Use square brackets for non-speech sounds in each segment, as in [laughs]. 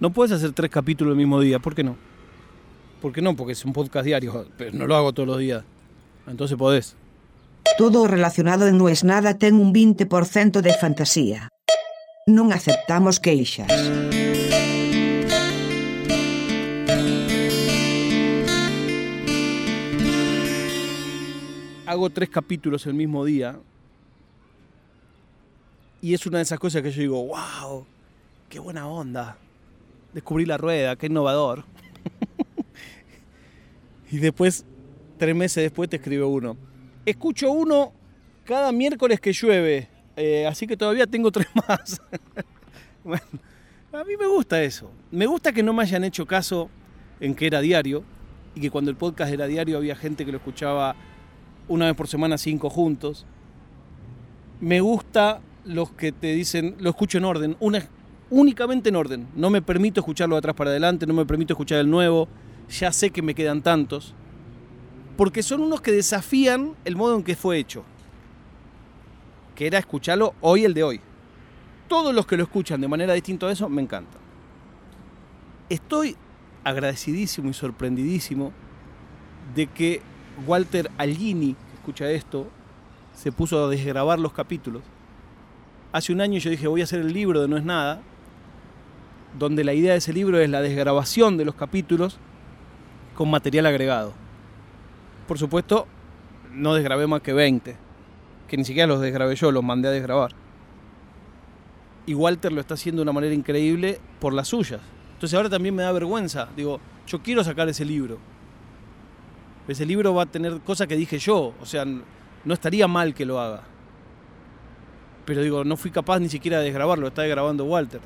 No puedes hacer tres capítulos el mismo día, ¿por qué no? ¿Por qué no? Porque es un podcast diario, pero no lo hago todos los días. Entonces podés. Todo relacionado en Non es nada ten un 20% de fantasía. Non aceptamos queixas. Hago tres capítulos el mismo día y es una de esas cosas que yo digo, wow, qué buena onda. Descubrí la rueda, qué innovador. y después, tres meses después, te escribe uno. Escucho uno cada miércoles que llueve, eh, así que todavía tengo tres [laughs] más. a mí me gusta eso. Me gusta que no me hayan hecho caso en que era diario y que cuando el podcast era diario había gente que lo escuchaba una vez por semana, cinco juntos. Me gusta los que te dicen, lo escucho en orden, una, únicamente en orden. No me permito escucharlo de atrás para adelante, no me permito escuchar el nuevo. Ya sé que me quedan tantos. Porque son unos que desafían el modo en que fue hecho. Que era escucharlo hoy el de hoy. Todos los que lo escuchan de manera distinta a eso me encantan. Estoy agradecidísimo y sorprendidísimo de que Walter Algini, que escucha esto, se puso a desgrabar los capítulos hace un año yo dije voy a hacer el libro de No es nada, donde la idea de ese libro es la desgrabación de los capítulos con material agregado. Por supuesto, no desgrabé más que 20, que ni siquiera los desgrabé yo, los mandé a desgrabar. Y Walter lo está haciendo de una manera increíble por las suyas. Entonces ahora también me da vergüenza. Digo, yo quiero sacar ese libro. Ese libro va a tener cosas que dije yo. O sea, no estaría mal que lo haga. Pero digo, no fui capaz ni siquiera de desgrabarlo, está grabando Walter.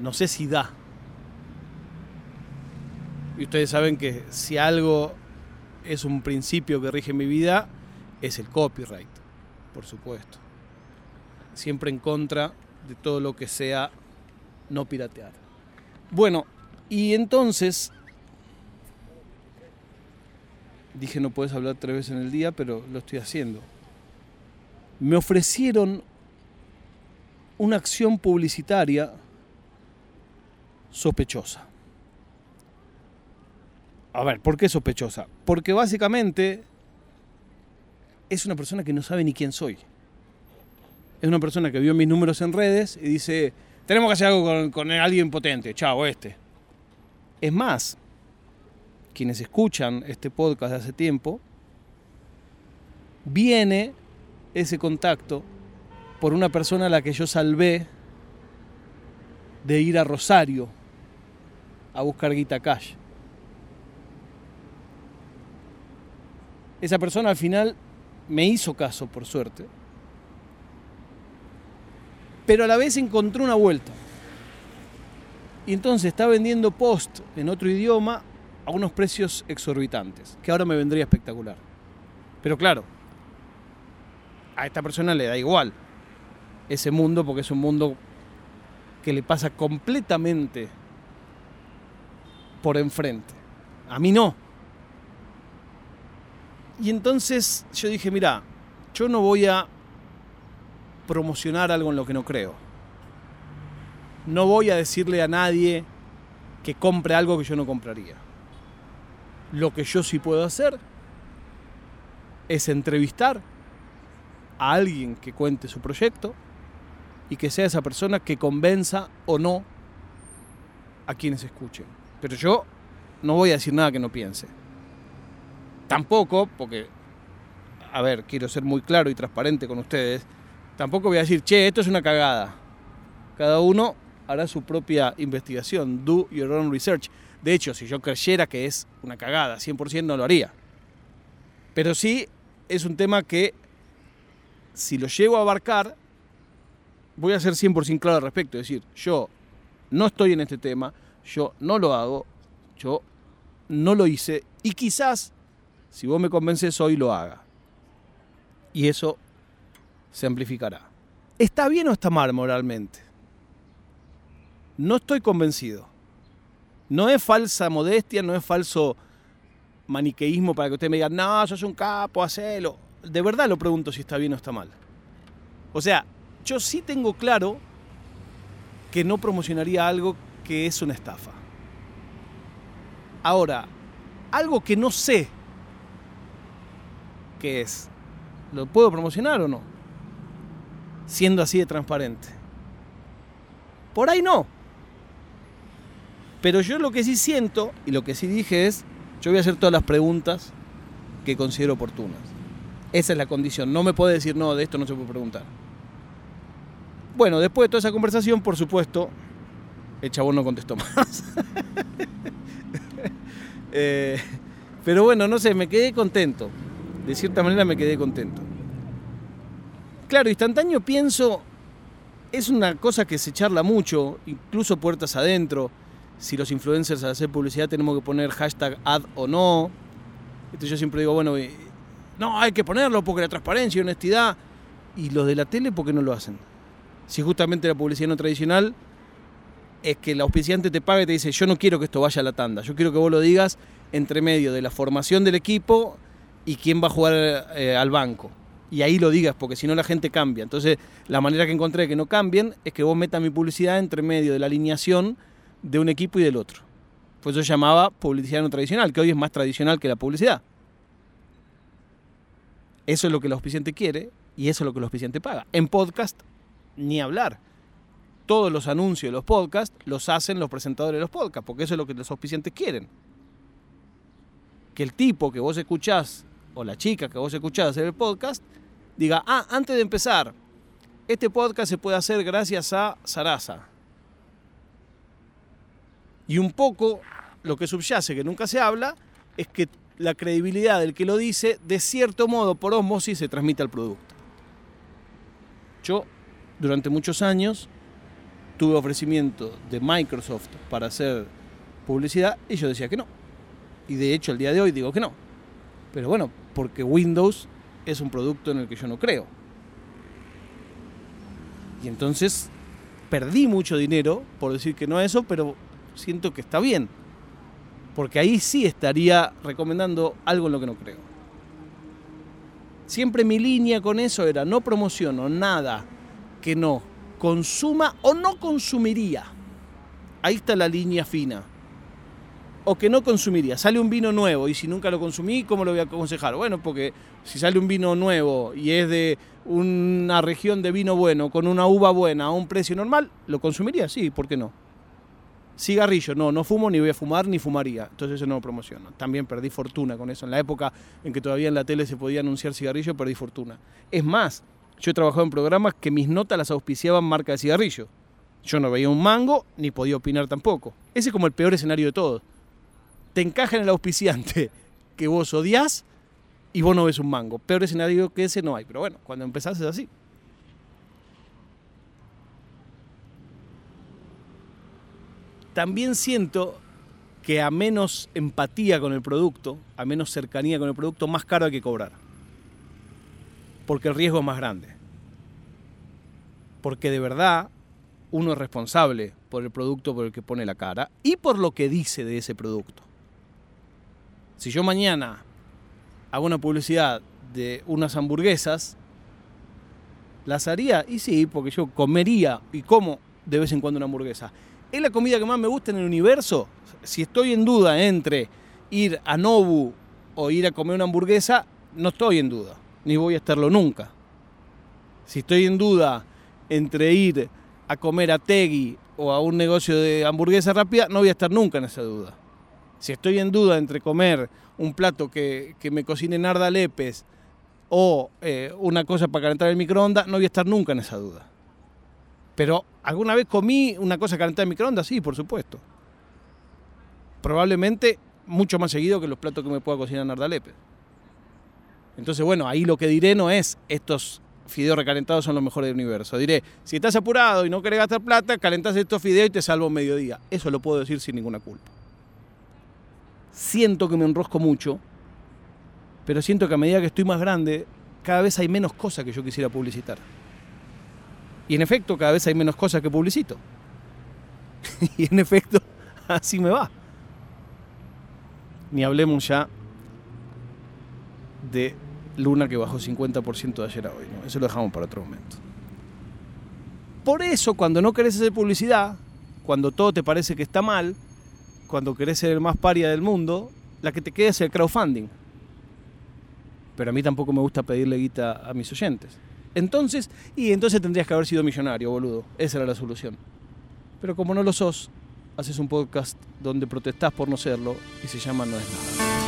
No sé si da. Y ustedes saben que si algo es un principio que rige mi vida, es el copyright, por supuesto. Siempre en contra de todo lo que sea no piratear. Bueno, y entonces dije no puedes hablar tres veces en el día, pero lo estoy haciendo me ofrecieron una acción publicitaria sospechosa. A ver, ¿por qué sospechosa? Porque básicamente es una persona que no sabe ni quién soy. Es una persona que vio mis números en redes y dice, tenemos que hacer algo con, alguien potente, chao, este. Es más, quienes escuchan este podcast de hace tiempo, viene ese contacto por una persona a la que yo salvé de ir a Rosario a buscar Guita Cash. Esa persona al final me hizo caso, por suerte, pero a la vez encontró una vuelta. Y entonces está vendiendo post en otro idioma a unos precios exorbitantes, que ahora me vendría espectacular. Pero claro, a esta persona le da igual ese mundo porque es un mundo que le pasa completamente por enfrente. A mí no. Y entonces yo dije, mira, yo no voy a promocionar algo en lo que no creo. No voy a decirle a nadie que compre algo que yo no compraría. Lo que yo sí puedo hacer es entrevistar a alguien que cuente su proyecto y que sea esa persona que convenza o no a quienes escuchen. Pero yo no voy a decir nada que no piense. Tampoco, porque, a ver, quiero ser muy claro y transparente con ustedes, tampoco voy a decir, che, esto es una cagada. Cada uno hará su propia investigación, do your own research. De hecho, si yo creyera que es una cagada, 100% no lo haría. Pero sí es un tema que si lo llego a abarcar, voy a ser 100% claro al respecto. Es decir, yo no estoy en este tema, yo no lo hago, yo no lo hice y quizás, si vos me convences hoy, lo haga. Y eso se amplificará. ¿Está bien o está mal moralmente? No estoy convencido. No es falsa modestia, no es falso maniqueísmo para que usted me diga, no, sos un capo, hacelo de verdad lo pregunto si está bien o está mal. O sea, yo sí tengo claro que no promocionaría algo que es una estafa. Ahora, algo que no sé qué es, ¿lo puedo promocionar o no? Siendo así de transparente. Por ahí no. Pero yo lo que sí siento y lo que sí dije es, yo voy a hacer todas las preguntas que considero oportunas. Esa es la condición. No me puede decir, no, de esto no se puede preguntar. Bueno, después de toda esa conversación, por supuesto, el chabón no contestó más. [laughs] Eh, pero bueno, no sé, me quedé contento. De cierta manera me quedé contento. Claro, instantáneo pienso, es una cosa que se charla mucho, incluso puertas adentro. Si los influencers al hacer publicidad tenemos que poner hashtag ad o no. Entonces yo siempre digo, bueno, no, hay que ponerlo porque la transparencia y honestidad. ¿Y los de la tele por qué no lo hacen? Si justamente la publicidad no tradicional es que el auspiciante te paga y te dice, yo no quiero que esto vaya a la tanda, yo quiero que vos lo digas entre medio de la formación del equipo y quién va a jugar eh, al banco. Y ahí lo digas, porque si no la gente cambia. Entonces, la manera que encontré de que no cambien es que vos metas mi publicidad entre medio de la alineación de un equipo y del otro. Pues eso llamaba publicidad no tradicional, que hoy es más tradicional que la publicidad. Eso es lo que el auspiciante quiere y eso es lo que el auspiciante paga. En podcast, ni hablar. Todos los anuncios de los podcasts los hacen los presentadores de los podcasts, porque eso es lo que los auspiciantes quieren. Que el tipo que vos escuchás, o la chica que vos escuchás hacer el podcast, diga, ah, antes de empezar, este podcast se puede hacer gracias a Sarasa. Y un poco lo que subyace, que nunca se habla, es que la credibilidad del que lo dice, de cierto modo, por osmosis, se transmite al producto. Yo, durante muchos años, tuve ofrecimiento de Microsoft para hacer publicidad y yo decía que no. Y de hecho, el día de hoy digo que no. Pero bueno, porque Windows es un producto en el que yo no creo. Y entonces perdí mucho dinero por decir que no a eso, pero siento que está bien porque ahí sí estaría recomendando algo en lo que no creo. Siempre mi línea con eso era no promociono nada que no consuma o no consumiría. Ahí está la línea fina. O que no consumiría. Sale un vino nuevo y si nunca lo consumí, ¿cómo lo voy a aconsejar? Bueno, porque si sale un vino nuevo y es de una región de vino bueno, con una uva buena, a un precio normal, ¿lo consumiría? Sí, ¿por qué no? Cigarrillo, no, no fumo ni voy a fumar ni fumaría. Entonces eso no lo promociono. También perdí fortuna con eso. En la época en que todavía en la tele se podía anunciar cigarrillo, perdí fortuna. Es más, yo he trabajado en programas que mis notas las auspiciaban marca de cigarrillo. Yo no veía un mango ni podía opinar tampoco. Ese es como el peor escenario de todo. Te encaja en el auspiciante [laughs] que vos odias y vos no ves un mango. Peor escenario que ese no hay. Pero bueno, cuando empezás es así. también siento que a menos empatía con el producto, a menos cercanía con el producto, más caro hay que cobrar. Porque el riesgo es más grande. Porque de verdad uno es responsable por el producto por el que pone la cara y por lo que dice de ese producto. Si yo mañana hago una publicidad de unas hamburguesas, las haría, y sí, porque yo comería y como de vez en cuando una hamburguesa es la comida que más me gusta en el universo. Si estoy en duda entre ir a Nobu o ir a comer una hamburguesa, no estoy en duda, ni voy a estarlo nunca. Si estoy en duda entre ir a comer a Tegui o a un negocio de hamburguesa rápida, no voy a estar nunca en esa duda. Si estoy en duda entre comer un plato que, me cocine Narda Lepes o eh, una cosa para calentar el microondas, no voy a estar nunca en esa duda. Pero ¿alguna vez comí una cosa calentada en microondas? Sí, por supuesto. Probablemente mucho más seguido que los platos que me pueda cocinar Nardalepe. Entonces, bueno, ahí lo que diré no es estos fideos recalentados son los mejores del universo. Diré, si estás apurado y no querés gastar plata, calentás estos fideos y te salvo mediodía. Eso lo puedo decir sin ninguna culpa. Siento que me enrosco mucho, pero siento que a medida que estoy más grande, cada vez hay menos cosas que yo quisiera publicitar. Y en efecto, cada vez hay menos cosas que publicito. [laughs] y en efecto, [laughs] así me va. Ni hablemos ya de Luna que bajó 50% de ayer a hoy. Eso lo dejamos para otro momento. Por eso, cuando no querés hacer publicidad, cuando todo te parece que está mal, cuando querés ser el más paria del mundo, la que te queda es el crowdfunding. Pero a mí tampoco me gusta pedirle guita a mis oyentes. Entonces, y entonces tendrías que haber sido millonario, boludo. Esa era la solución. Pero como no lo sos, haces un podcast donde protestás por no serlo y se llama No es nada.